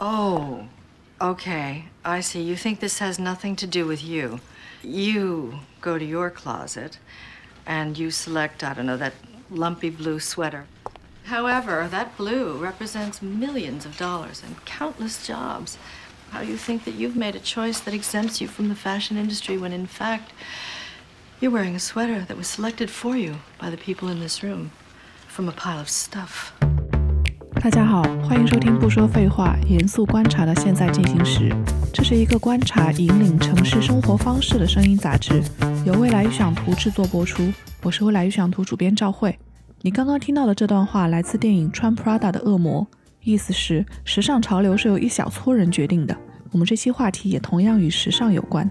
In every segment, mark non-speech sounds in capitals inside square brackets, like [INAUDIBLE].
Oh, okay. I see. You think this has nothing to do with you. You go to your closet and you select, I don't know, that lumpy blue sweater. However, that blue represents millions of dollars and countless jobs. How you think that you've made a choice that exempts you from the fashion industry when, in fact, you're wearing a sweater that was selected for you by the people in this room from a pile of stuff? 大家好，欢迎收听《不说废话，严肃观察的现在进行时》。这是一个观察引领城市生活方式的声音杂志，由未来预想图制作播出。我是未来预想图主编赵慧。你刚刚听到的这段话来自电影《穿 Prada 的恶魔》，意思是时尚潮流是由一小撮人决定的。我们这期话题也同样与时尚有关。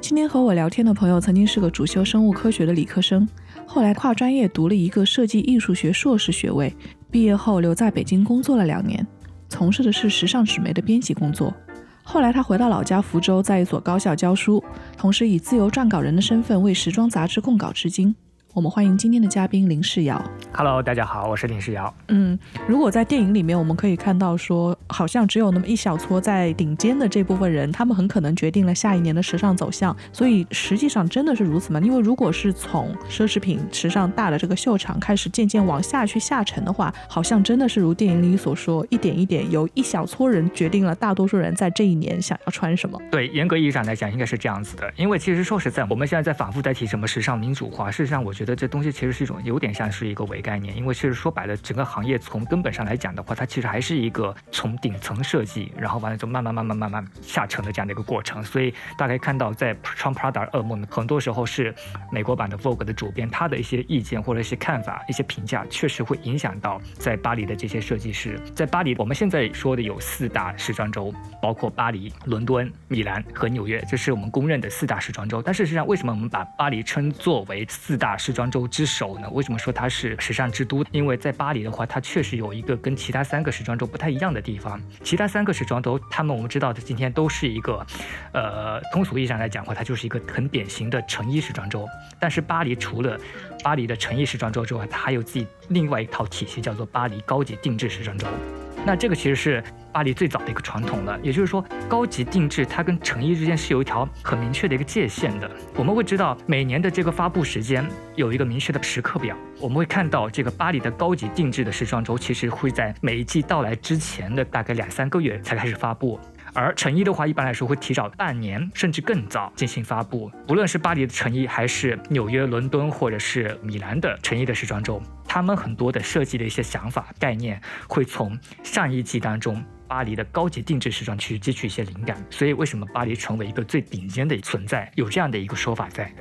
今天和我聊天的朋友曾经是个主修生物科学的理科生，后来跨专业读了一个设计艺术学硕士学位。毕业后留在北京工作了两年，从事的是时尚纸媒的编辑工作。后来他回到老家福州，在一所高校教书，同时以自由撰稿人的身份为时装杂志供稿至今。我们欢迎今天的嘉宾林世尧。Hello，大家好，我是林世尧。嗯，如果在电影里面，我们可以看到说，好像只有那么一小撮在顶尖的这部分人，他们很可能决定了下一年的时尚走向。所以实际上真的是如此吗？因为如果是从奢侈品时尚大的这个秀场开始渐渐往下去下沉的话，好像真的是如电影里所说，一点一点由一小撮人决定了大多数人在这一年想要穿什么。对，严格意义上来讲，应该是这样子的。因为其实说实在，我们现在在反复在提什么时尚民主化，事实上我觉得这东西其实是一种有点像是一个伪概念，因为其实说白了，整个行业从根本上来讲的话，它其实还是一个从顶层设计，然后完了之后慢慢慢慢慢慢下沉的这样的一个过程。所以大家看到，在穿 Prada 噩梦，很多时候是美国版的 Vogue 的主编他的一些意见或者一些看法、一些评价，确实会影响到在巴黎的这些设计师。在巴黎，我们现在说的有四大时装周，包括巴黎、伦敦、米兰和纽约，这是我们公认的四大时装周。但事实上，为什么我们把巴黎称作为四大时装周之首呢？为什么说它是时尚之都？因为在巴黎的话，它确实有一个跟其他三个时装周不太一样的地方。其他三个时装周，他们我们知道的今天都是一个，呃，通俗意义上来讲的话，它就是一个很典型的成衣时装周。但是巴黎除了巴黎的成衣时装周之外，它还有自己另外一套体系，叫做巴黎高级定制时装周。那这个其实是巴黎最早的一个传统了，也就是说，高级定制它跟成衣之间是有一条很明确的一个界限的。我们会知道每年的这个发布时间有一个明确的时刻表，我们会看到这个巴黎的高级定制的时装周其实会在每一季到来之前的大概两三个月才开始发布。而成衣的话，一般来说会提早半年甚至更早进行发布。不论是巴黎的成衣，还是纽约、伦敦或者是米兰的成衣的时装周，他们很多的设计的一些想法概念，会从上一季当中巴黎的高级定制时装去汲取一些灵感。所以，为什么巴黎成为一个最顶尖的存在，有这样的一个说法在。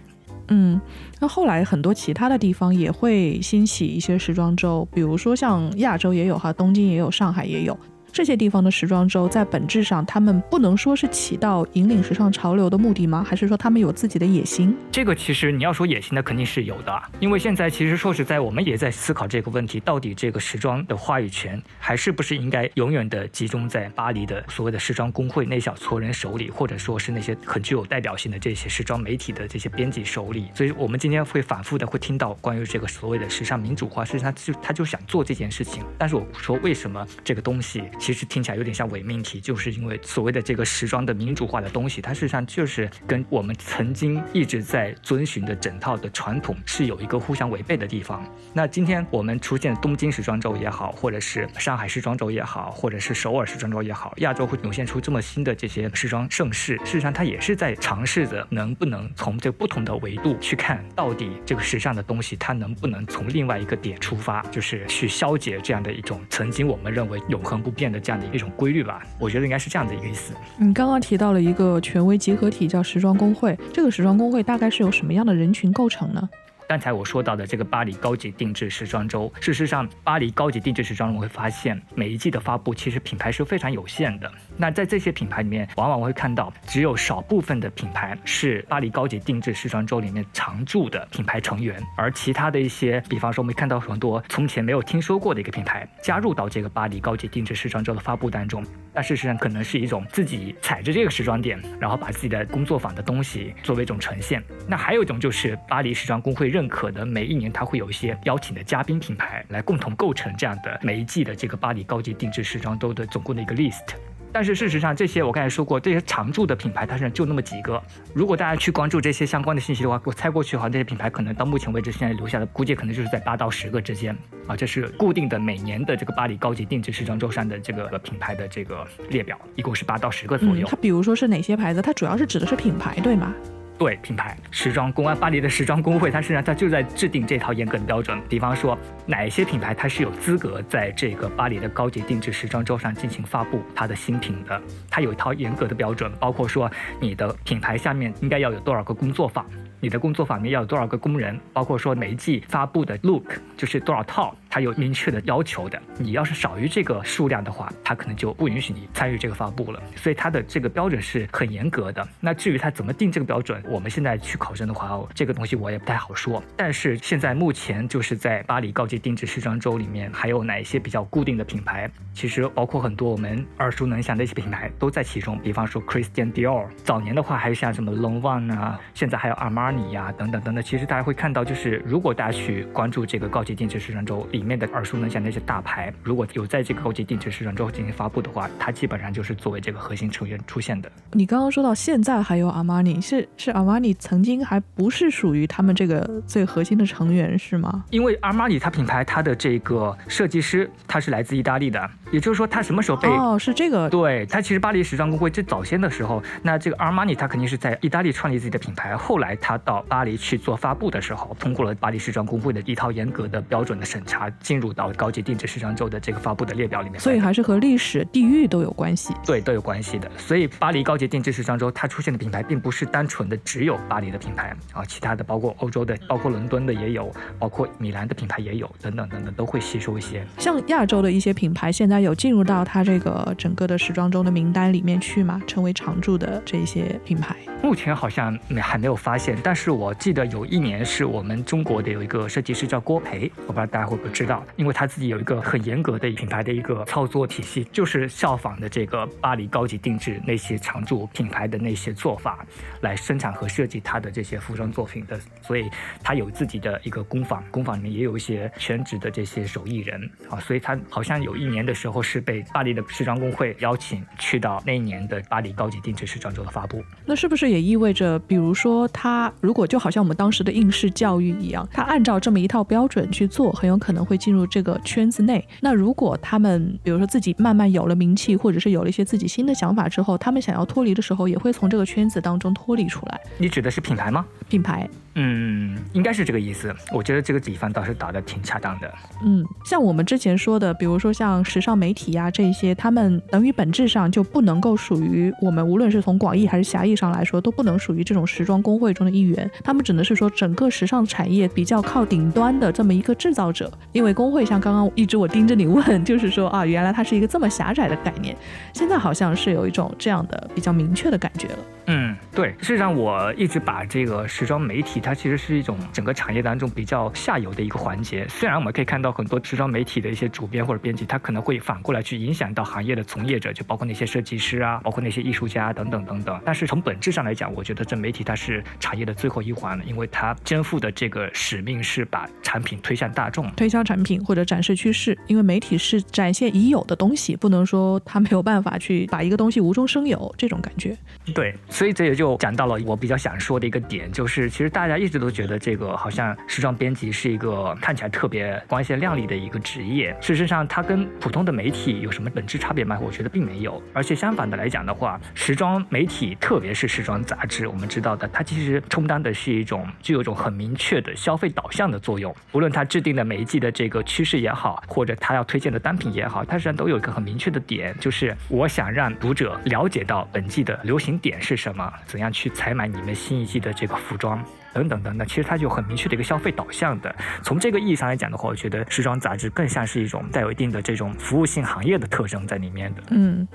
嗯，那后来很多其他的地方也会兴起一些时装周，比如说像亚洲也有哈，东京也有，上海也有。这些地方的时装周在本质上，他们不能说是起到引领时尚潮流的目的吗？还是说他们有自己的野心？这个其实你要说野心，那肯定是有的。因为现在其实说实在，我们也在思考这个问题：到底这个时装的话语权还是不是应该永远的集中在巴黎的所谓的时装工会那小撮人手里，或者说是那些很具有代表性的这些时装媒体的这些编辑手里？所以我们今天会反复的会听到关于这个所谓的时尚民主化，实际上就他就想做这件事情。但是我说为什么这个东西？其实听起来有点像伪命题，就是因为所谓的这个时装的民主化的东西，它事实上就是跟我们曾经一直在遵循的整套的传统是有一个互相违背的地方。那今天我们出现东京时装周也好，或者是上海时装周也好，或者是首尔时装周也好，亚洲会涌现出这么新的这些时装盛世，事实上它也是在尝试着能不能从这不同的维度去看，到底这个时尚的东西它能不能从另外一个点出发，就是去消解这样的一种曾经我们认为永恒不变的。这样的一种规律吧，我觉得应该是这样的一个意思。你刚刚提到了一个权威集合体，叫时装工会。这个时装工会大概是由什么样的人群构成呢？刚才我说到的这个巴黎高级定制时装周，事实上，巴黎高级定制时装周，我会发现每一季的发布其实品牌是非常有限的。那在这些品牌里面，往往会看到只有少部分的品牌是巴黎高级定制时装周里面常驻的品牌成员，而其他的一些，比方说我们看到很多从前没有听说过的一个品牌加入到这个巴黎高级定制时装周的发布当中。但事实上，可能是一种自己踩着这个时装点，然后把自己的工作坊的东西作为一种呈现。那还有一种就是巴黎时装工会。认可的每一年，它会有一些邀请的嘉宾品牌来共同构成这样的每一季的这个巴黎高级定制时装周的总共的一个 list。但是事实上，这些我刚才说过，这些常驻的品牌，它是就那么几个。如果大家去关注这些相关的信息的话，我猜过去哈，这些品牌可能到目前为止现在留下的估计可能就是在八到十个之间啊。这是固定的每年的这个巴黎高级定制时装周上的这个品牌的这个列表，一共是八到十个左右。它比如说是哪些牌子？它主要是指的是品牌，对吗？对品牌时装公安，巴黎的时装工会，它实际上它就在制定这套严格的标准。比方说，哪一些品牌它是有资格在这个巴黎的高级定制时装周上进行发布它的新品的，它有一套严格的标准，包括说你的品牌下面应该要有多少个工作坊。你的工作坊里面要有多少个工人？包括说每一季发布的 look 就是多少套，它有明确的要求的。你要是少于这个数量的话，它可能就不允许你参与这个发布了。所以它的这个标准是很严格的。那至于它怎么定这个标准，我们现在去考证的话，这个东西我也不太好说。但是现在目前就是在巴黎高级定制时装周里面，还有哪一些比较固定的品牌？其实包括很多我们耳熟能详的一些品牌都在其中。比方说 Christian Dior，早年的话还有像什么 l o n g o n 啊，现在还有 arman。你呀，等等等等，其实大家会看到，就是如果大家去关注这个高级定制时装周里面的耳熟能详那些大牌，如果有在这个高级定制时装周进行发布的话，它基本上就是作为这个核心成员出现的。你刚刚说到现在还有阿玛尼，是是阿玛尼曾经还不是属于他们这个最核心的成员是吗？因为阿玛尼它品牌它的这个设计师他是来自意大利的，也就是说他什么时候被哦是这个对他其实巴黎时装工会最早先的时候，那这个阿玛尼他肯定是在意大利创立自己的品牌，后来他。到巴黎去做发布的时候，通过了巴黎时装工会的一套严格的标准的审查，进入到高级定制时装周的这个发布的列表里面。所以还是和历史、地域都有关系。对，都有关系的。所以巴黎高级定制时装周它出现的品牌，并不是单纯的只有巴黎的品牌啊，其他的包括欧洲的、包括伦敦的也有，包括米兰的品牌也有，等等等等，都会吸收一些。像亚洲的一些品牌，现在有进入到它这个整个的时装周的名单里面去吗？成为常驻的这些品牌？目前好像没还没有发现，但是我记得有一年是我们中国的有一个设计师叫郭培，我不知道大家会不会知道，因为他自己有一个很严格的品牌的一个操作体系，就是效仿的这个巴黎高级定制那些常驻品牌的那些做法来生产和设计他的这些服装作品的，所以他有自己的一个工坊，工坊里面也有一些全职的这些手艺人啊，所以他好像有一年的时候是被巴黎的时装工会邀请去到那一年的巴黎高级定制时装周的发布，那是不是？也意味着，比如说，他如果就好像我们当时的应试教育一样，他按照这么一套标准去做，很有可能会进入这个圈子内。那如果他们，比如说自己慢慢有了名气，或者是有了一些自己新的想法之后，他们想要脱离的时候，也会从这个圈子当中脱离出来。你指的是品牌吗？品牌。嗯，应该是这个意思。我觉得这个比方倒是打的挺恰当的。嗯，像我们之前说的，比如说像时尚媒体呀这些，他们等于本质上就不能够属于我们，无论是从广义还是狭义上来说，都不能属于这种时装工会中的一员。他们只能是说整个时尚产业比较靠顶端的这么一个制造者。因为工会像刚刚一直我盯着你问，就是说啊，原来它是一个这么狭窄的概念，现在好像是有一种这样的比较明确的感觉了。嗯，对，事实上我一直把这个时装媒体，它其实是一种整个产业当中比较下游的一个环节。虽然我们可以看到很多时装媒体的一些主编或者编辑，他可能会反过来去影响到行业的从业者，就包括那些设计师啊，包括那些艺术家等等等等。但是从本质上来讲，我觉得这媒体它是产业的最后一环了，因为它肩负的这个使命是把产品推向大众，推销产品或者展示趋势。因为媒体是展现已有的东西，不能说他没有办法去把一个东西无中生有这种感觉。对。所以这也就讲到了我比较想说的一个点，就是其实大家一直都觉得这个好像时装编辑是一个看起来特别光鲜亮丽的一个职业。事实上，它跟普通的媒体有什么本质差别吗？我觉得并没有。而且相反的来讲的话，时装媒体，特别是时装杂志，我们知道的，它其实充当的是一种具有一种很明确的消费导向的作用。无论它制定的每一季的这个趋势也好，或者它要推荐的单品也好，它实际上都有一个很明确的点，就是我想让读者了解到本季的流行点是什。么？怎样去采买你们新一季的这个服装？等等等等，其实它就很明确的一个消费导向的。从这个意义上来讲的话，我觉得时装杂志更像是一种带有一定的这种服务性行业的特征在里面的。嗯，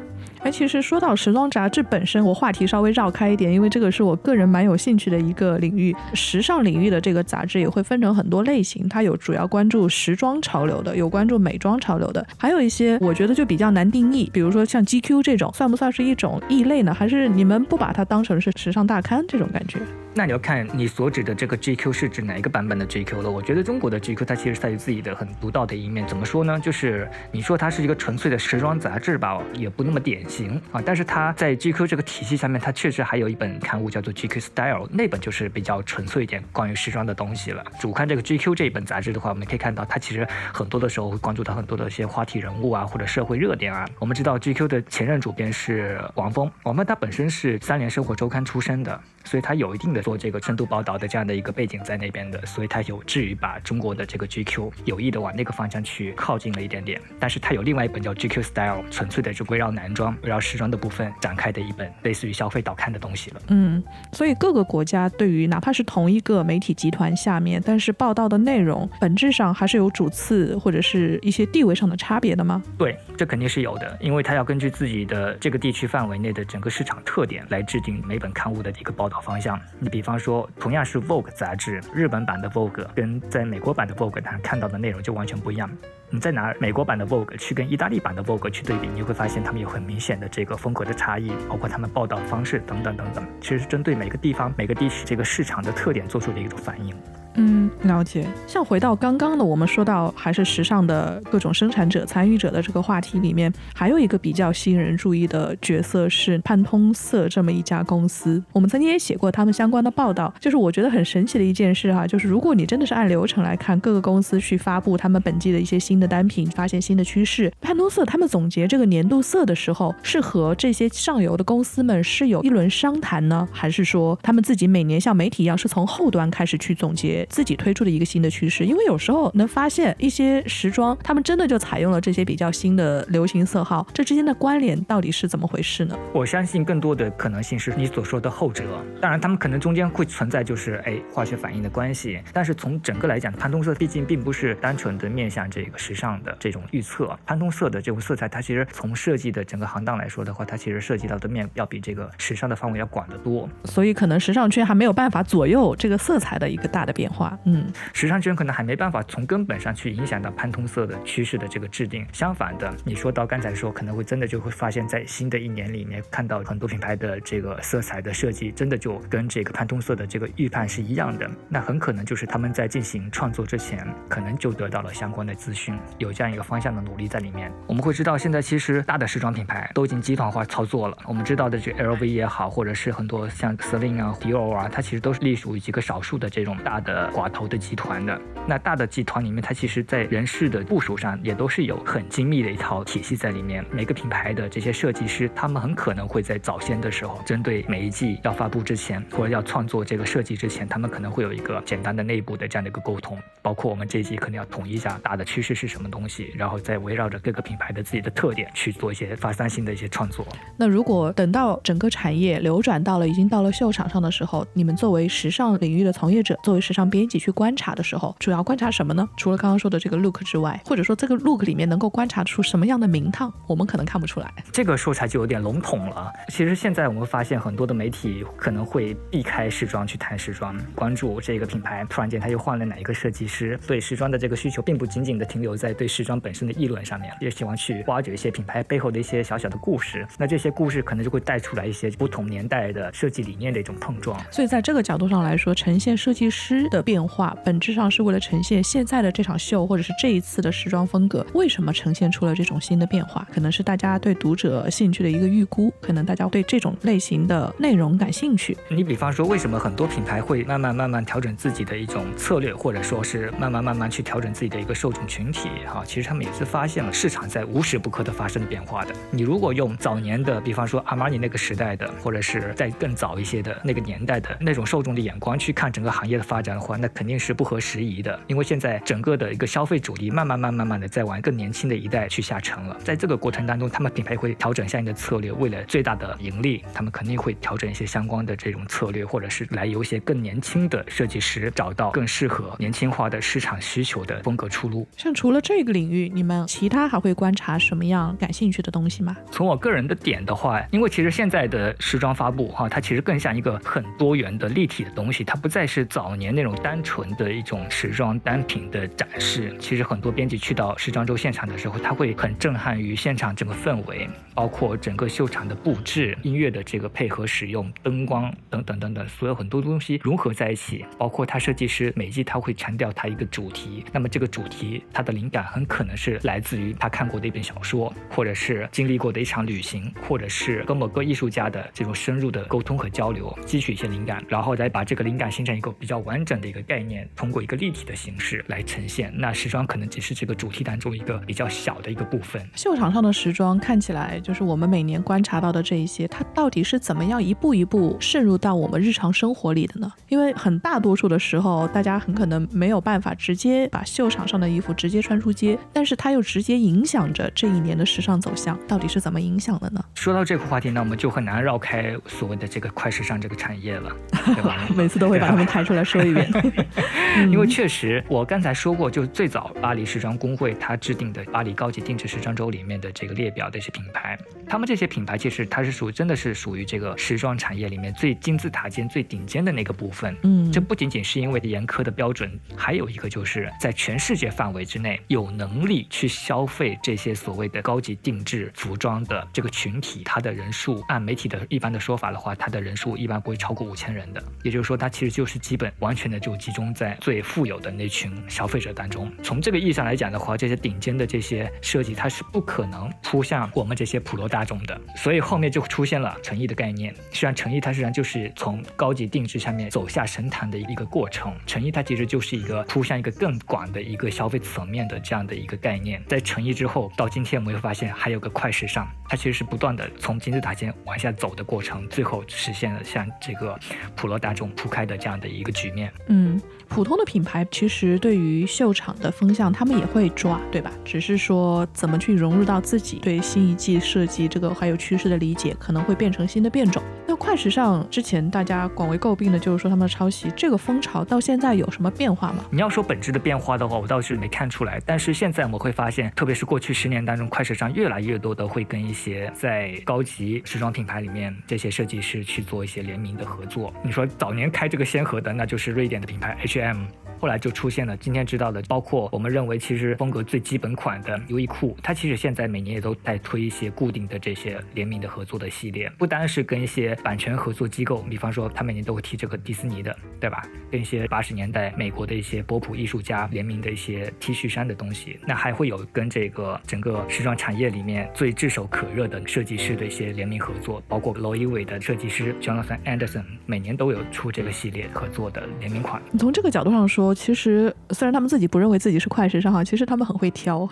哎，其实说到时装杂志本身，我话题稍微绕开一点，因为这个是我个人蛮有兴趣的一个领域。时尚领域的这个杂志也会分成很多类型，它有主要关注时装潮流的，有关注美妆潮流的，还有一些我觉得就比较难定义，比如说像 GQ 这种，算不算是一种异类呢？还是你们不把它当成是时尚大刊这种感觉？那你要看你所指的这个 GQ 是指哪一个版本的 GQ 了？我觉得中国的 GQ 它其实是有自己的很独到的一面。怎么说呢？就是你说它是一个纯粹的时装杂志吧，也不那么典型。型啊。但是它在 GQ 这个体系下面，它确实还有一本刊物叫做 GQ Style，那本就是比较纯粹一点关于时装的东西了。主看这个 GQ 这一本杂志的话，我们可以看到它其实很多的时候会关注到很多的一些话题人物啊，或者社会热点啊。我们知道 GQ 的前任主编是王峰，王峰他本身是三联生活周刊出身的。所以他有一定的做这个深度报道的这样的一个背景在那边的，所以他有至于把中国的这个 GQ 有意的往那个方向去靠近了一点点。但是他有另外一本叫 GQ Style，纯粹的就围绕男装、围绕时装的部分展开的一本类似于消费导刊的东西了。嗯，所以各个国家对于哪怕是同一个媒体集团下面，但是报道的内容本质上还是有主次或者是一些地位上的差别的吗？对，这肯定是有的，因为他要根据自己的这个地区范围内的整个市场特点来制定每本刊物的一个报道方向。你比方说，同样是 Vogue 杂志，日本版的 Vogue 跟在美国版的 Vogue，它看到的内容就完全不一样。你再拿美国版的 Vogue 去跟意大利版的 Vogue 去对比，你会发现他们有很明显的这个风格的差异，包括他们报道方式等等等等，其实是针对每个地方、每个地区这个市场的特点做出的一种反应。嗯，了解。像回到刚刚的，我们说到还是时尚的各种生产者、参与者的这个话题里面，还有一个比较吸引人注意的角色是潘通色这么一家公司。我们曾经也写过他们相关的报道，就是我觉得很神奇的一件事哈，就是如果你真的是按流程来看，各个公司去发布他们本季的一些新的单品，发现新的趋势，潘通色他们总结这个年度色的时候，是和这些上游的公司们是有一轮商谈呢，还是说他们自己每年像媒体一样是从后端开始去总结？自己推出的一个新的趋势，因为有时候能发现一些时装，他们真的就采用了这些比较新的流行色号，这之间的关联到底是怎么回事呢？我相信更多的可能性是你所说的后者，当然他们可能中间会存在就是哎化学反应的关系，但是从整个来讲，潘通色毕竟并不是单纯的面向这个时尚的这种预测，潘通色的这种色彩，它其实从设计的整个行当来说的话，它其实涉及到的面要比这个时尚的范围要广得多，所以可能时尚圈还没有办法左右这个色彩的一个大的变。化嗯，时尚圈可能还没办法从根本上去影响到潘通色的趋势的这个制定。相反的，你说到刚才说可能会真的就会发现，在新的一年里面看到很多品牌的这个色彩的设计，真的就跟这个潘通色的这个预判是一样的。那很可能就是他们在进行创作之前，可能就得到了相关的资讯，有这样一个方向的努力在里面。我们会知道，现在其实大的时装品牌都已经集团化操作了。我们知道的这 LV 也好，或者是很多像 Celine 啊、Dior 啊，它其实都是隶属于几个少数的这种大的。寡头的集团的那大的集团里面，它其实在人事的部署上也都是有很精密的一套体系在里面。每个品牌的这些设计师，他们很可能会在早先的时候，针对每一季要发布之前，或者要创作这个设计之前，他们可能会有一个简单的内部的这样的一个沟通。包括我们这一季可能要统一一下大的趋势是什么东西，然后再围绕着各个品牌的自己的特点去做一些发散性的一些创作。那如果等到整个产业流转到了已经到了秀场上的时候，你们作为时尚领域的从业者，作为时尚编辑去观察的时候，主要观察什么呢？除了刚刚说的这个 look 之外，或者说这个 look 里面能够观察出什么样的名堂，我们可能看不出来。这个说起来就有点笼统了。其实现在我们发现很多的媒体可能会避开时装去谈时装，关注这个品牌突然间他又换了哪一个设计师，对时装的这个需求并不仅仅的停留在对时装本身的议论上面，也喜欢去挖掘一些品牌背后的一些小小的故事。那这些故事可能就会带出来一些不同年代的设计理念的一种碰撞。所以在这个角度上来说，呈现设计师的变化。本质上是为了呈现现在的这场秀，或者是这一次的时装风格，为什么呈现出了这种新的变化？可能是大家对读者兴趣的一个预估，可能大家对这种类型的内容感兴趣。你比方说，为什么很多品牌会慢慢慢慢调整自己的一种策略，或者说是慢慢慢慢去调整自己的一个受众群体？哈，其实他们也是发现了市场在无时不刻的发生变化的。你如果用早年的，比方说阿玛尼那个时代的，或者是在更早一些的那个年代的那种受众的眼光去看整个行业的发展的话，那肯定是。不合时宜的，因为现在整个的一个消费主力慢慢、慢、慢慢的在往更年轻的一代去下沉了。在这个过程当中，他们品牌会调整相应的策略，为了最大的盈利，他们肯定会调整一些相关的这种策略，或者是来由一些更年轻的设计师找到更适合年轻化的市场需求的风格出路。像除了这个领域，你们其他还会观察什么样感兴趣的东西吗？从我个人的点的话，因为其实现在的时装发布哈，它其实更像一个很多元的立体的东西，它不再是早年那种单纯的一种时装单品的展示。其实很多编辑去到时装周现场的时候，他会很震撼于现场整个氛围，包括整个秀场的布置、音乐的这个配合使用、灯光等等等等，所有很多东西融合在一起。包括他设计师每季他会强调他一个主题，那么这个主题它的灵感很可能是来自于他看过的一本小说，或者是经历过的一场旅行，或者是跟某个艺术家的这种深入的沟通和交流，汲取一些灵感，然后再把这个灵感形成一个比较完整的一个概念，通过一个立体的形式来呈现。那时装可能只是这个主题当中一个比较小的一个部分。秀场上的时装看起来就是我们每年观察到的这一些，它到底是怎么样一步一步渗入到我们日常生活里的呢？因为很大多数的时候，大家很可能没有办法直接把秀场上的衣服直接穿出街，但是它又直接影响着这一年的时尚走向，到底是怎么影响的呢？说到这个话题，那我们就很难绕开所谓的这个快时尚这个产业了，对吧？[LAUGHS] 每次都会把他们抬出来说一遍，[LAUGHS] 因为确实我刚才说过，就最早巴黎时装工会它制定的巴黎高级定制时装周里面的这个列表的一些品牌，他们这些品牌其实它是属真的是属于这个时装产业里面最金字塔尖、最顶尖的那个部分。嗯，这不仅仅是因为严苛的标准，还有一个就是在全世界范围之内有能力去消费这些所谓的高级定制服装的这个群体，它的人数按媒体的一般的说法的话，它的人数一般不会超过五千人的。也就是说，它其实就是基本完全的就集中在最富有的那群消费者当中。从这个意义上来讲的话，这些顶尖的这些设计，它是不可能扑向我们这些普罗大众的。所以后面就出现了诚意的概念。实际上，诚意它实际上就是从高级定制上面走下神坛的一个过程。诚意它其实就是一个铺向一个更广的一个消费层面的这样的一个概念。在诚意之后，到今天我们会发现还有个快时尚，它其实是不断的从金字塔尖往下走的过程，最后实现了像这个普罗大众铺开的这样的一个局面。嗯，普通的品牌其实对于秀场的风向，他们也会抓，对吧？只是说怎么去融入到自己对新一季设计这个还有趋势的理解，可能会变成新的变种。那快时尚之前大家广为诟病的就是说他们的抄袭，这个风潮到现在有什么变化吗？你要说本质的变化的话，我倒是没看出来。但是现在我们会发现，特别是过去十年当中，快时尚越来越多的会跟一些在高级时装品牌里面这些设计师去做一些联名的合作。你说早年开这个先河的，那就是瑞典的品牌 H gem. 后来就出现了今天知道的，包括我们认为其实风格最基本款的优衣库，它其实现在每年也都在推一些固定的这些联名的合作的系列，不单是跟一些版权合作机构，比方说他每年都会提这个迪士尼的，对吧？跟一些八十年代美国的一些波普艺术家联名的一些 T 恤衫的东西，那还会有跟这个整个时装产业里面最炙手可热的设计师的一些联名合作，包括罗伊韦的设计师 Jonathan Anderson 每年都有出这个系列合作的联名款。你从这个角度上说，其实虽然他们自己不认为自己是快时尚哈，其实他们很会挑，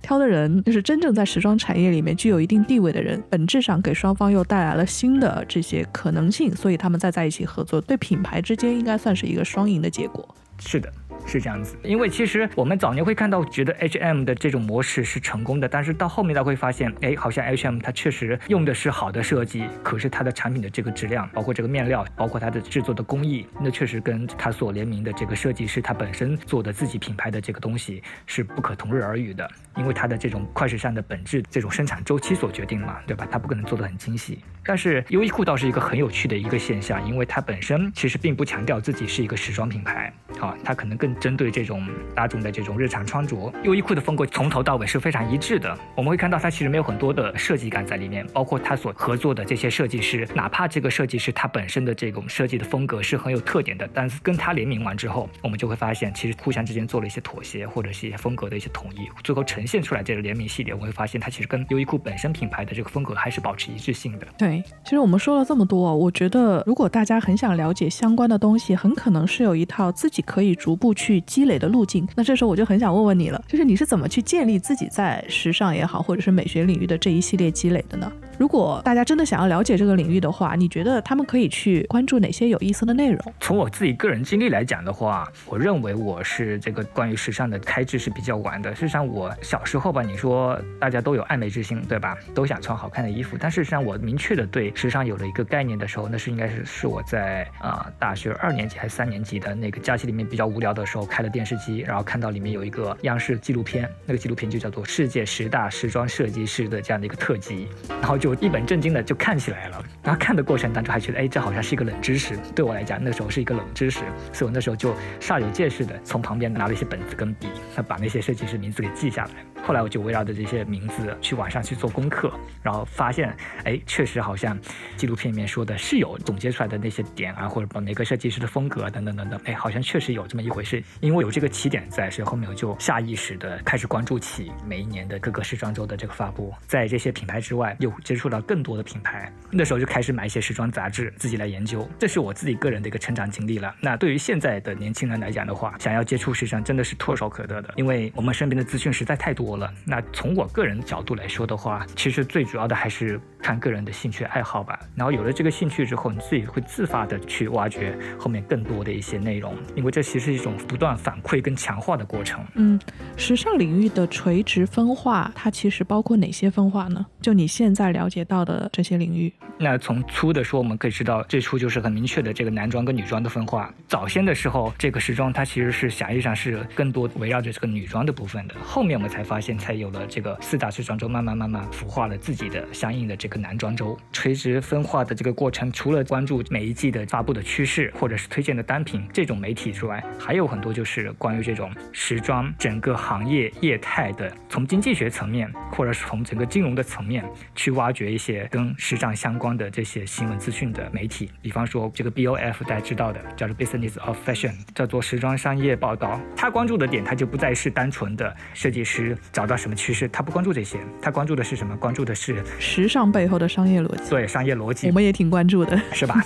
挑的人就是真正在时装产业里面具有一定地位的人，本质上给双方又带来了新的这些可能性，所以他们再在一起合作，对品牌之间应该算是一个双赢的结果。是的。是这样子，因为其实我们早年会看到，觉得 H&M 的这种模式是成功的，但是到后面他会发现，哎，好像 H&M 它确实用的是好的设计，可是它的产品的这个质量，包括这个面料，包括它的制作的工艺，那确实跟它所联名的这个设计师他本身做的自己品牌的这个东西是不可同日而语的，因为它的这种快时尚的本质，这种生产周期所决定嘛，对吧？它不可能做得很精细。但是优衣库倒是一个很有趣的一个现象，因为它本身其实并不强调自己是一个时装品牌，好，它可能更针对这种大众的这种日常穿着。优衣库的风格从头到尾是非常一致的，我们会看到它其实没有很多的设计感在里面，包括它所合作的这些设计师，哪怕这个设计师他本身的这种设计的风格是很有特点的，但是跟他联名完之后，我们就会发现其实互相之间做了一些妥协，或者是一些风格的一些统一，最后呈现出来这个联名系列，我会发现它其实跟优衣库本身品牌的这个风格还是保持一致性的。对。其实我们说了这么多，我觉得如果大家很想了解相关的东西，很可能是有一套自己可以逐步去积累的路径。那这时候我就很想问问你了，就是你是怎么去建立自己在时尚也好，或者是美学领域的这一系列积累的呢？如果大家真的想要了解这个领域的话，你觉得他们可以去关注哪些有意思的内容？从我自己个人经历来讲的话，我认为我是这个关于时尚的开智是比较晚的。事实上，我小时候吧，你说大家都有爱美之心，对吧？都想穿好看的衣服，但事实上我明确的对。时尚有了一个概念的时候，那是应该是是我在啊大学二年级还是三年级的那个假期里面比较无聊的时候开了电视机，然后看到里面有一个央视纪录片，那个纪录片就叫做《世界十大时装设计师》的这样的一个特辑，然后就就一本正经的就看起来了。然后看的过程当中还觉得，哎，这好像是一个冷知识，对我来讲那时候是一个冷知识，所以我那时候就煞有介事的从旁边拿了一些本子跟笔，把那些设计师名字给记下来。后来我就围绕着这些名字去网上去做功课，然后发现，哎，确实好像纪录片里面说的是有总结出来的那些点啊，或者把每个设计师的风格等等等等，哎，好像确实有这么一回事。因为有这个起点在，所以后面我就下意识的开始关注起每一年的各个时装周的这个发布。在这些品牌之外，又接触到更多的品牌，那时候就开始买一些时装杂志，自己来研究。这是我自己个人的一个成长经历了。那对于现在的年轻人来讲的话，想要接触时尚真的是唾手可得的，因为我们身边的资讯实在太多了。那从我个人角度来说的话，其实最主要的还是看个人的兴趣爱好吧。然后有了这个兴趣之后，你自己会自发的去挖掘后面更多的一些内容，因为这其实是一种不断反馈跟强化的过程。嗯，时尚领域的垂直分化，它其实包括哪些分化呢？就你现在了解到的这些领域。那从粗的说，我们可以知道最初就是很明确的这个男装跟女装的分化。早先的时候，这个时装它其实是狭义上是更多围绕着这个女装的部分的。后面我们才发现，现才有了这个四大时装周，慢慢慢慢孵化了自己的相应的这个男装周。垂直分化的这个过程，除了关注每一季的发布的趋势或者是推荐的单品这种媒体之外，还有很多就是关于这种时装整个行业业态的，从经济学层面或者是从整个金融的层面去挖掘一些跟时尚相关。的这些新闻资讯的媒体，比方说这个 BOF 大家知道的叫做 Business of Fashion，叫做时装商业报道。他关注的点，他就不再是单纯的设计师找到什么趋势，他不关注这些，他关注的是什么？关注的是时尚背后的商业逻辑。对，商业逻辑，我们也挺关注的，是吧？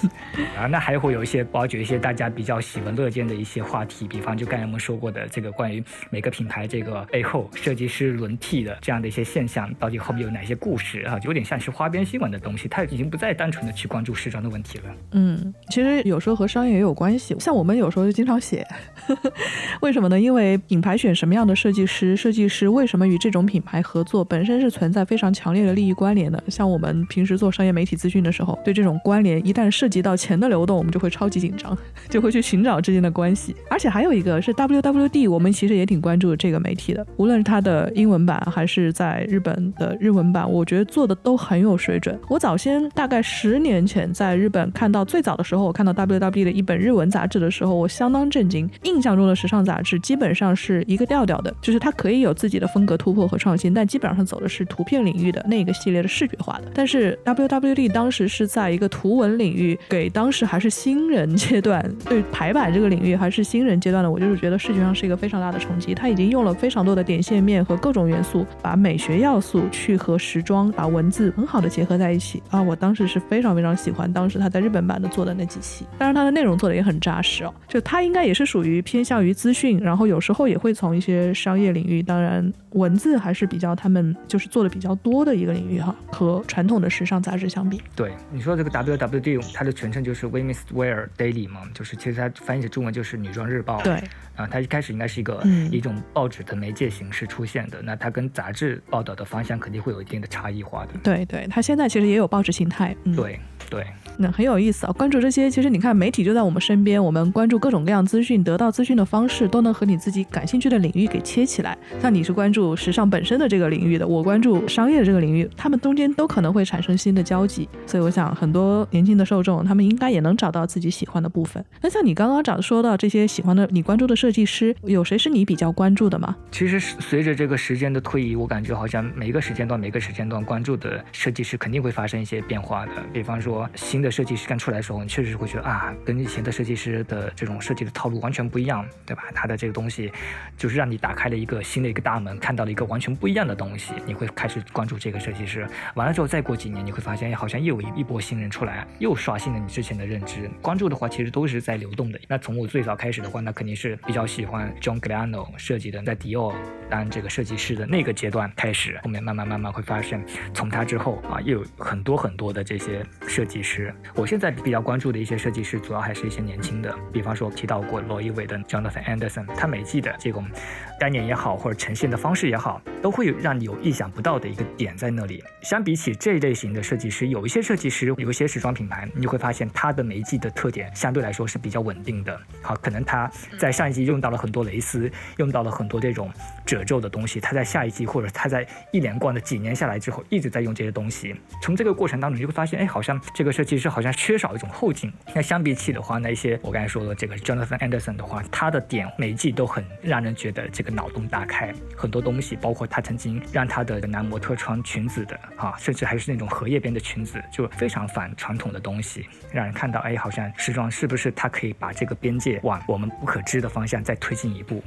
啊，[LAUGHS] 那还会有一些挖掘一些大家比较喜闻乐见的一些话题，比方就刚才我们说过的这个关于每个品牌这个背后设计师轮替的这样的一些现象，到底后面有哪些故事啊？有点像是花边新闻的东西，他已经不。不再单纯的去关注时装的问题了。嗯，其实有时候和商业也有关系。像我们有时候就经常写，[LAUGHS] 为什么呢？因为品牌选什么样的设计师，设计师为什么与这种品牌合作，本身是存在非常强烈的利益关联的。像我们平时做商业媒体资讯的时候，对这种关联一旦涉及到钱的流动，我们就会超级紧张，[LAUGHS] 就会去寻找之间的关系。而且还有一个是 WWD，我们其实也挺关注这个媒体的，无论是它的英文版还是在日本的日文版，我觉得做的都很有水准。我早先大。概十年前，在日本看到最早的时候，我看到 WWD 的一本日文杂志的时候，我相当震惊。印象中的时尚杂志基本上是一个调调的，就是它可以有自己的风格突破和创新，但基本上走的是图片领域的那个系列的视觉化的。但是 WWD 当时是在一个图文领域，给当时还是新人阶段，对排版这个领域还是新人阶段的，我就是觉得视觉上是一个非常大的冲击。它已经用了非常多的点线面和各种元素，把美学要素去和时装、把文字很好的结合在一起啊！我当。时是非常非常喜欢当时他在日本版的做的那几期，当然他的内容做的也很扎实哦。就他应该也是属于偏向于资讯，然后有时候也会从一些商业领域，当然文字还是比较他们就是做的比较多的一个领域哈。和传统的时尚杂志相比，对你说这个 WWD，它的全称就是 Women's Wear Daily 嘛，就是其实它翻译成中文就是女装日报。对啊，它一开始应该是一个嗯一种报纸的媒介形式出现的，那它跟杂志报道的方向肯定会有一定的差异化的。对对，它现在其实也有报纸形态。嗯对对，那很有意思啊！关注这些，其实你看媒体就在我们身边，我们关注各种各样资讯，得到资讯的方式都能和你自己感兴趣的领域给切起来。像你是关注时尚本身的这个领域的，我关注商业的这个领域，他们中间都可能会产生新的交集。所以我想，很多年轻的受众，他们应该也能找到自己喜欢的部分。那像你刚刚找说到这些喜欢的，你关注的设计师，有谁是你比较关注的吗？其实随着这个时间的推移，我感觉好像每一个时间段、每个时间段关注的设计师肯定会发生一些变化的。比方说，新的设计师刚出来的时候，你确实是会觉得啊，跟以前的设计师的这种设计的套路完全不一样，对吧？他的这个东西就是让你打开了一个新的一个大门，看到了一个完全不一样的东西，你会开始关注这个设计师。完了之后，再过几年，你会发现好像又有一波新人出来，又刷新了你之前的认知。关注的话，其实都是在流动的。那从我最早开始的话，那肯定是比比较喜欢 John Glano 设计的，在迪奥当这个设计师的那个阶段开始，后面慢慢慢慢会发现，从他之后啊，又有很多很多的这些。设计师，我现在比较关注的一些设计师，主要还是一些年轻的，比方说提到过罗伊韦的 Jonathan Anderson，他每季的这种概念也好，或者呈现的方式也好，都会让你有意想不到的一个点在那里。相比起这一类型的设计师，有一些设计师，有一些时装品牌，你就会发现他的每一季的特点相对来说是比较稳定的。好，可能他在上一季用到了很多蕾丝，用到了很多这种褶皱的东西，他在下一季或者他在一连贯的几年下来之后，一直在用这些东西。从这个过程当中，你就会发现，哎，好像这个设计师好像缺少一种后劲。那相比起的话，那一些我刚才说的这个 Jonathan Anderson 的话，他的点每一季都很让人觉得这个脑洞大开，很多东西，包括他曾经让他的男模特穿裙子的啊，甚至还是那种荷叶边的裙子，就非常反传统的东西，让人看到，哎，好像时装是不是他可以把这个边界往我们不可知的方向再推进一步。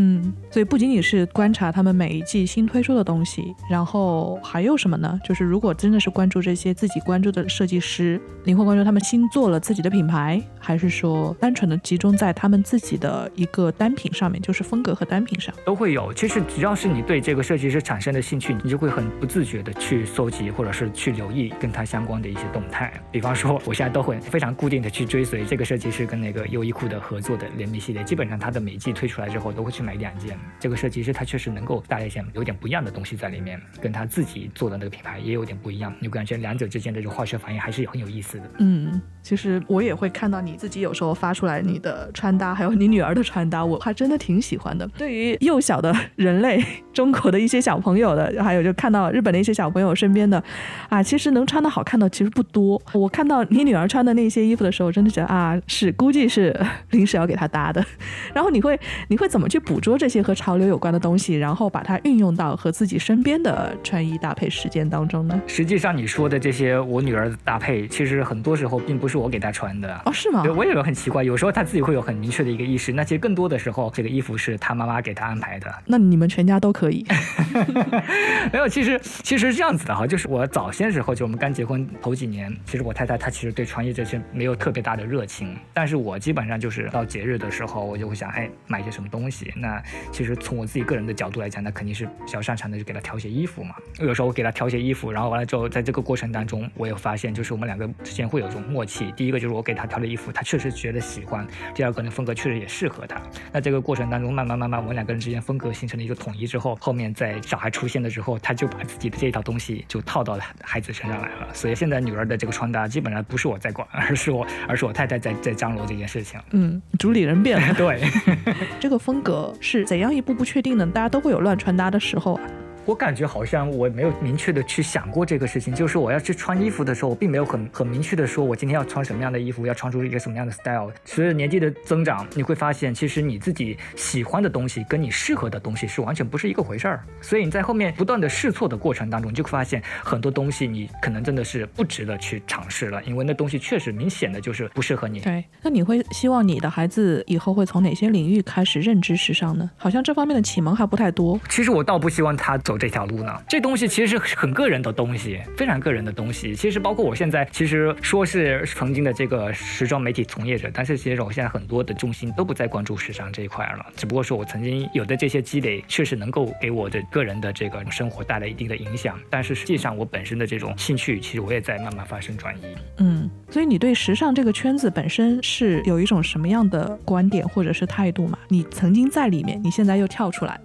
嗯，所以不仅仅是观察他们每一季新推出的东西，然后还有什么呢？就是如果真的是关注这些自己关注的设计师，你会关注他们新做了自己的品牌，还是说单纯的集中在他们自己的一个单品上面，就是风格和单品上都会有。其实只要是你对这个设计师产生的兴趣，你就会很不自觉的去搜集或者是去留意跟他相关的一些动态。比方说，我现在都会非常固定的去追随这个设计师跟那个优衣库的合作的联名系列，基本上他的每季推出来之后，都会去。买两件，这个设计师他确实能够带来一些有点不一样的东西在里面，跟他自己做的那个品牌也有点不一样。你感觉两者之间的这个化学反应还是很有意思的。嗯，其实我也会看到你自己有时候发出来你的穿搭，还有你女儿的穿搭，我还真的挺喜欢的。对于幼小的人类，中国的一些小朋友的，还有就看到日本的一些小朋友身边的，啊，其实能穿的好看的其实不多。我看到你女儿穿的那些衣服的时候，真的觉得啊，是估计是 [LAUGHS] 临时要给她搭的。[LAUGHS] 然后你会你会怎么去补？捕捉这些和潮流有关的东西，然后把它运用到和自己身边的穿衣搭配实践当中呢？实际上，你说的这些我女儿的搭配，其实很多时候并不是我给她穿的哦，是吗？对我也有很奇怪，有时候她自己会有很明确的一个意识，那其实更多的时候，这个衣服是她妈妈给她安排的。那你们全家都可以？[LAUGHS] 没有，其实其实是这样子的哈，就是我早些时候，就我们刚结婚头几年，其实我太太她其实对穿衣这些没有特别大的热情，但是我基本上就是到节日的时候，我就会想，哎，买些什么东西那。那其实从我自己个人的角度来讲，那肯定是比较擅长的，就给他挑些衣服嘛。有时候我给他挑些衣服，然后完了之后，在这个过程当中，我也发现，就是我们两个之间会有一种默契。第一个就是我给他挑的衣服，他确实觉得喜欢；第二个呢，风格确实也适合他。那这个过程当中，慢慢慢慢，我们两个人之间风格形成了一个统一之后，后面在小孩出现的时候，他就把自己的这一套东西就套到了孩子身上来了。所以现在女儿的这个穿搭基本上不是我在管，而是我，而是我太太在在张罗这件事情。嗯，主理人变了。[LAUGHS] 对，[LAUGHS] 这个风格。是怎样一步步确定的？大家都会有乱穿搭的时候啊。我感觉好像我没有明确的去想过这个事情，就是我要去穿衣服的时候，我并没有很很明确的说，我今天要穿什么样的衣服，要穿出一个什么样的 style。随着年纪的增长，你会发现，其实你自己喜欢的东西跟你适合的东西是完全不是一个回事儿。所以你在后面不断的试错的过程当中，你就会发现很多东西你可能真的是不值得去尝试了，因为那东西确实明显的就是不适合你。对，那你会希望你的孩子以后会从哪些领域开始认知时尚呢？好像这方面的启蒙还不太多。其实我倒不希望他走。这条路呢？这东西其实是很个人的东西，非常个人的东西。其实包括我现在，其实说是曾经的这个时装媒体从业者，但是其实我现在很多的重心都不再关注时尚这一块了。只不过说我曾经有的这些积累，确实能够给我的个人的这个生活带来一定的影响。但是实际上，我本身的这种兴趣，其实我也在慢慢发生转移。嗯，所以你对时尚这个圈子本身是有一种什么样的观点或者是态度吗？你曾经在里面，你现在又跳出来。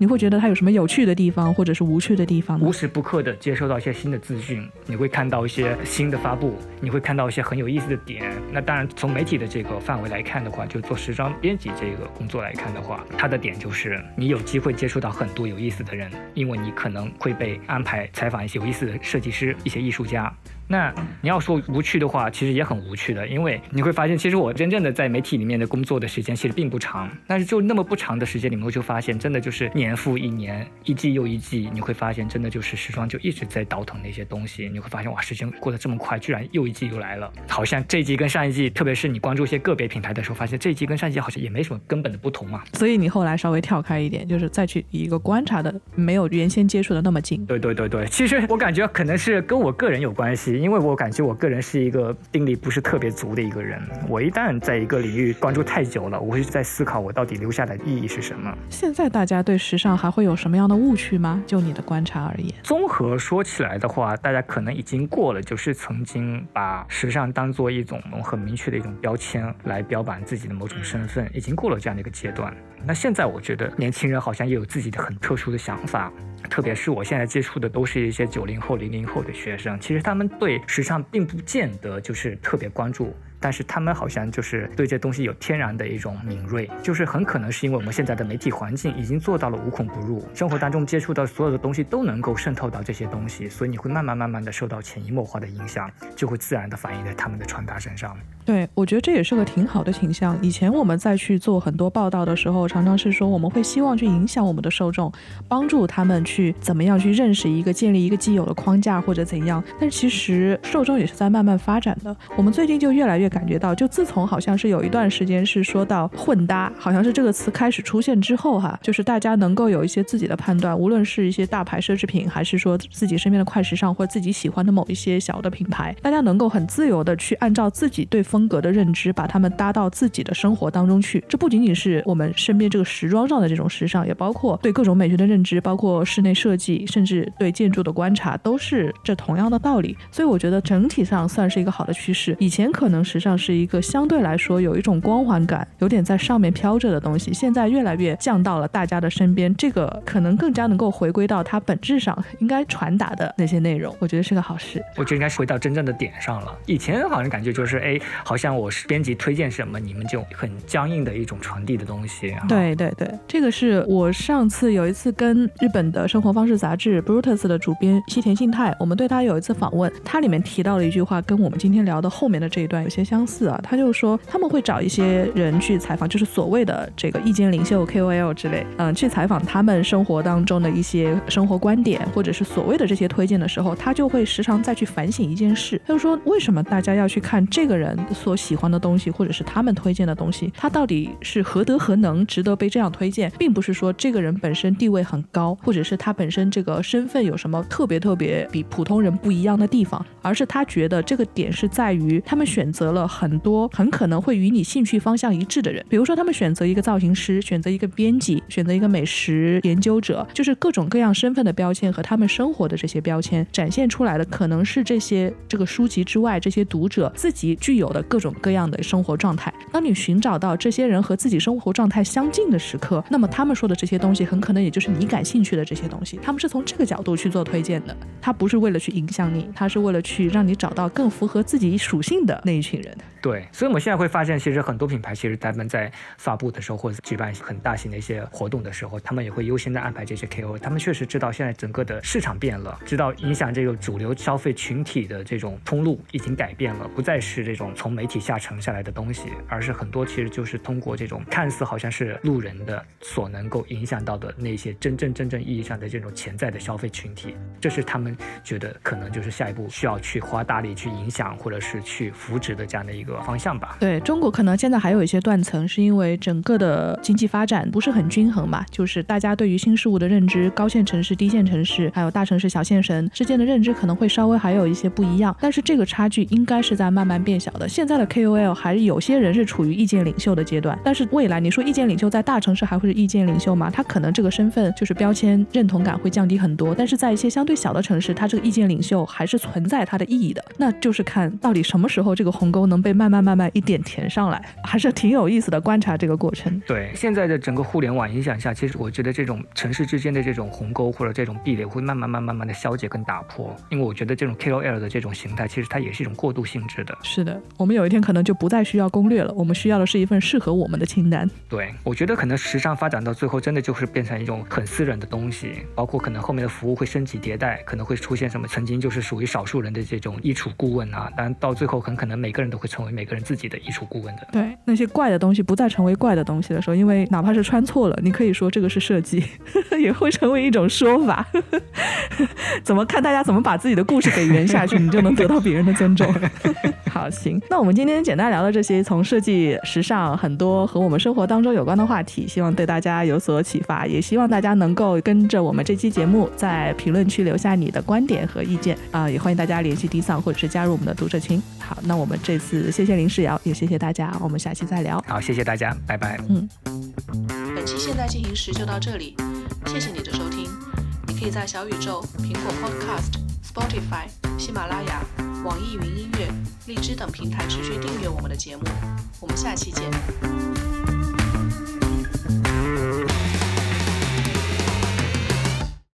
你会觉得它有什么有趣的地方，或者是无趣的地方？无时不刻的接收到一些新的资讯，你会看到一些新的发布，你会看到一些很有意思的点。那当然，从媒体的这个范围来看的话，就做时装编辑这个工作来看的话，它的点就是你有机会接触到很多有意思的人，因为你可能会被安排采访一些有意思的设计师、一些艺术家。那你要说无趣的话，其实也很无趣的，因为你会发现，其实我真正的在媒体里面的工作的时间其实并不长，但是就那么不长的时间里面，我就发现，真的就是年复一年，一季又一季，你会发现，真的就是时装就一直在倒腾那些东西，你会发现，哇，时间过得这么快，居然又一季又来了，好像这一季跟上一季，特别是你关注一些个别品牌的时候，发现这一季跟上一季好像也没什么根本的不同嘛。所以你后来稍微跳开一点，就是再去一个观察的，没有原先接触的那么近。对对对对，其实我感觉可能是跟我个人有关系，因为我感觉我。个人是一个定力不是特别足的一个人，我一旦在一个领域关注太久了，我会在思考我到底留下的意义是什么。现在大家对时尚还会有什么样的误区吗？就你的观察而言，综合说起来的话，大家可能已经过了，就是曾经把时尚当做一种很明确的一种标签来标榜自己的某种身份，已经过了这样的一个阶段。那现在我觉得年轻人好像也有自己的很特殊的想法，特别是我现在接触的都是一些九零后、零零后的学生，其实他们对时尚并不见得就是特别关注。但是他们好像就是对这东西有天然的一种敏锐，就是很可能是因为我们现在的媒体环境已经做到了无孔不入，生活当中接触到所有的东西都能够渗透到这些东西，所以你会慢慢慢慢的受到潜移默化的影响，就会自然的反映在他们的穿搭身上。对，我觉得这也是个挺好的倾向。以前我们在去做很多报道的时候，常常是说我们会希望去影响我们的受众，帮助他们去怎么样去认识一个、建立一个既有的框架或者怎样。但其实受众也是在慢慢发展的。我们最近就越来越感觉到，就自从好像是有一段时间是说到混搭，好像是这个词开始出现之后哈，就是大家能够有一些自己的判断，无论是一些大牌奢侈品，还是说自己身边的快时尚或者自己喜欢的某一些小的品牌，大家能够很自由的去按照自己对风格的认知，把它们搭到自己的生活当中去。这不仅仅是我们身边这个时装上的这种时尚，也包括对各种美学的认知，包括室内设计，甚至对建筑的观察，都是这同样的道理。所以我觉得整体上算是一个好的趋势。以前可能是时尚是一个相对来说有一种光环感，有点在上面飘着的东西，现在越来越降到了大家的身边。这个可能更加能够回归到它本质上应该传达的那些内容，我觉得是个好事。我觉得应该是回到真正的点上了。以前好像感觉就是，哎，好像我是编辑推荐什么，你们就很僵硬的一种传递的东西。对对对，这个是我上次有一次跟日本的生活方式杂志 Brutus 的主编西田信太，我们对他有一次访问，他里面提到了一句话，跟我们今天聊的后面的这一段有些相似啊。他就说他们会找一些人去采访，就是所谓的这个意见领袖 KOL 之类，嗯，去采访他们生活当中的一些生活观点，或者是所谓的这些推荐的时候，他就会时常再去反省一件事，他就说为什么大家要去看这个人所喜欢的东西，或者是他们推荐的东西，他到底是何德何能，值得被这样推荐，并不是说这个人本身地位很高，或者是他本身这个身份有什么特别特别比普通人不一样的地方，而是他觉得这个点是在于他们选择了很多很可能会与你兴趣方向一致的人，比如说他们选择一个造型师，选择一个编辑，选择一个美食研究者，就是各种各样身份的标签和他们生活的这些标签展现出来的，可能是这些这个书籍之外这些读者自己具有的各种各样的生活状态。当你寻找到这些人和自己生活状态相近的时刻，那么他们说的这些东西很可能也就是你感兴趣的这些东西。他们是从这个角度去做推荐的，他不是为了去影响你，他是为了去让你找到更符合自己属性的那一群人。人。对，所以我们现在会发现，其实很多品牌，其实他们在发布的时候，或者举办很大型的一些活动的时候，他们也会优先的安排这些 KO。他们确实知道现在整个的市场变了，知道影响这个主流消费群体的这种通路已经改变了，不再是这种从媒体下沉下来的东西，而是很多其实就是通过这种看似好像是路人的所能够影响到的那些真正真正意义上的这种潜在的消费群体，这是他们觉得可能就是下一步需要去花大力去影响或者是去扶植的这样的一个方向吧。对中国可能现在还有一些断层，是因为整个的经济发展不是很均衡嘛，就是大家对于新事物的认知，高线城市、低线城市，还有大城市、小县城之间的认知可能会稍微还有一些不一样，但是这个差距应该是在慢慢变小的。现在的 KOL 还是有些人是处于意见领袖的阶段，但是未来你说意见领袖在大城市还会是意见领袖吗？他可能这个身份就是标签认同感会降低很多，但是在一些相对小的城市，他这个意见领袖还是存在它的意义的。那就是看到底什么时候这个鸿沟能被慢慢慢慢一点填上来，还是挺有意思的。观察这个过程，对现在的整个互联网影响下，其实我觉得这种城市之间的这种鸿沟或者这种壁垒会慢慢慢慢慢的消解跟打破。因为我觉得这种 KOL 的这种形态，其实它也是一种过渡性质的。是的，我们有一天可能就不再需要攻略了，我们需要的是一份适合我们的清单。对，我觉得可能时尚发展到最后，真的就是变成一种很私人的东西，包括可能后面的服务会升级迭代，可能会出现什么曾经就是属于少数人的这种衣橱顾问啊，但到最后很可能每个人都会成为每个人自己的衣橱顾问的。对，那些怪的东西不再成为怪的东西的时候，因为哪怕是穿错了，你可以说这个是设计，[LAUGHS] 也会成为一种说法。[LAUGHS] 怎么看大家怎么把自己的故事给圆下去，你就能得到别人的尊重。[LAUGHS] 好，行，那我们今天简单聊了这些从设计、时尚很多和我们生活当中有关的话题，希望对大家有所启发，也希望大家能够跟着我们这期节目在评论区留下你的观点和意见啊，也欢迎大家联系迪桑或者是加入我们的读者群。好那我们这次谢谢林世尧也谢谢大家我们下期再聊。好谢谢大家拜拜。嗯。本期现在进行时就到这里谢谢你的收听。你可以在小宇宙苹果 podcast spotify 喜马拉雅网易云音乐荔枝等平台持续订阅我们的节目。我们下期见。